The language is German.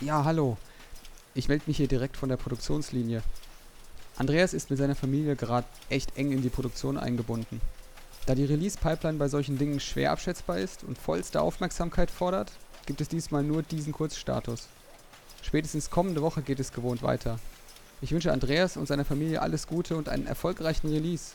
Ja, hallo. Ich melde mich hier direkt von der Produktionslinie. Andreas ist mit seiner Familie gerade echt eng in die Produktion eingebunden. Da die Release-Pipeline bei solchen Dingen schwer abschätzbar ist und vollste Aufmerksamkeit fordert, gibt es diesmal nur diesen Kurzstatus. Spätestens kommende Woche geht es gewohnt weiter. Ich wünsche Andreas und seiner Familie alles Gute und einen erfolgreichen Release.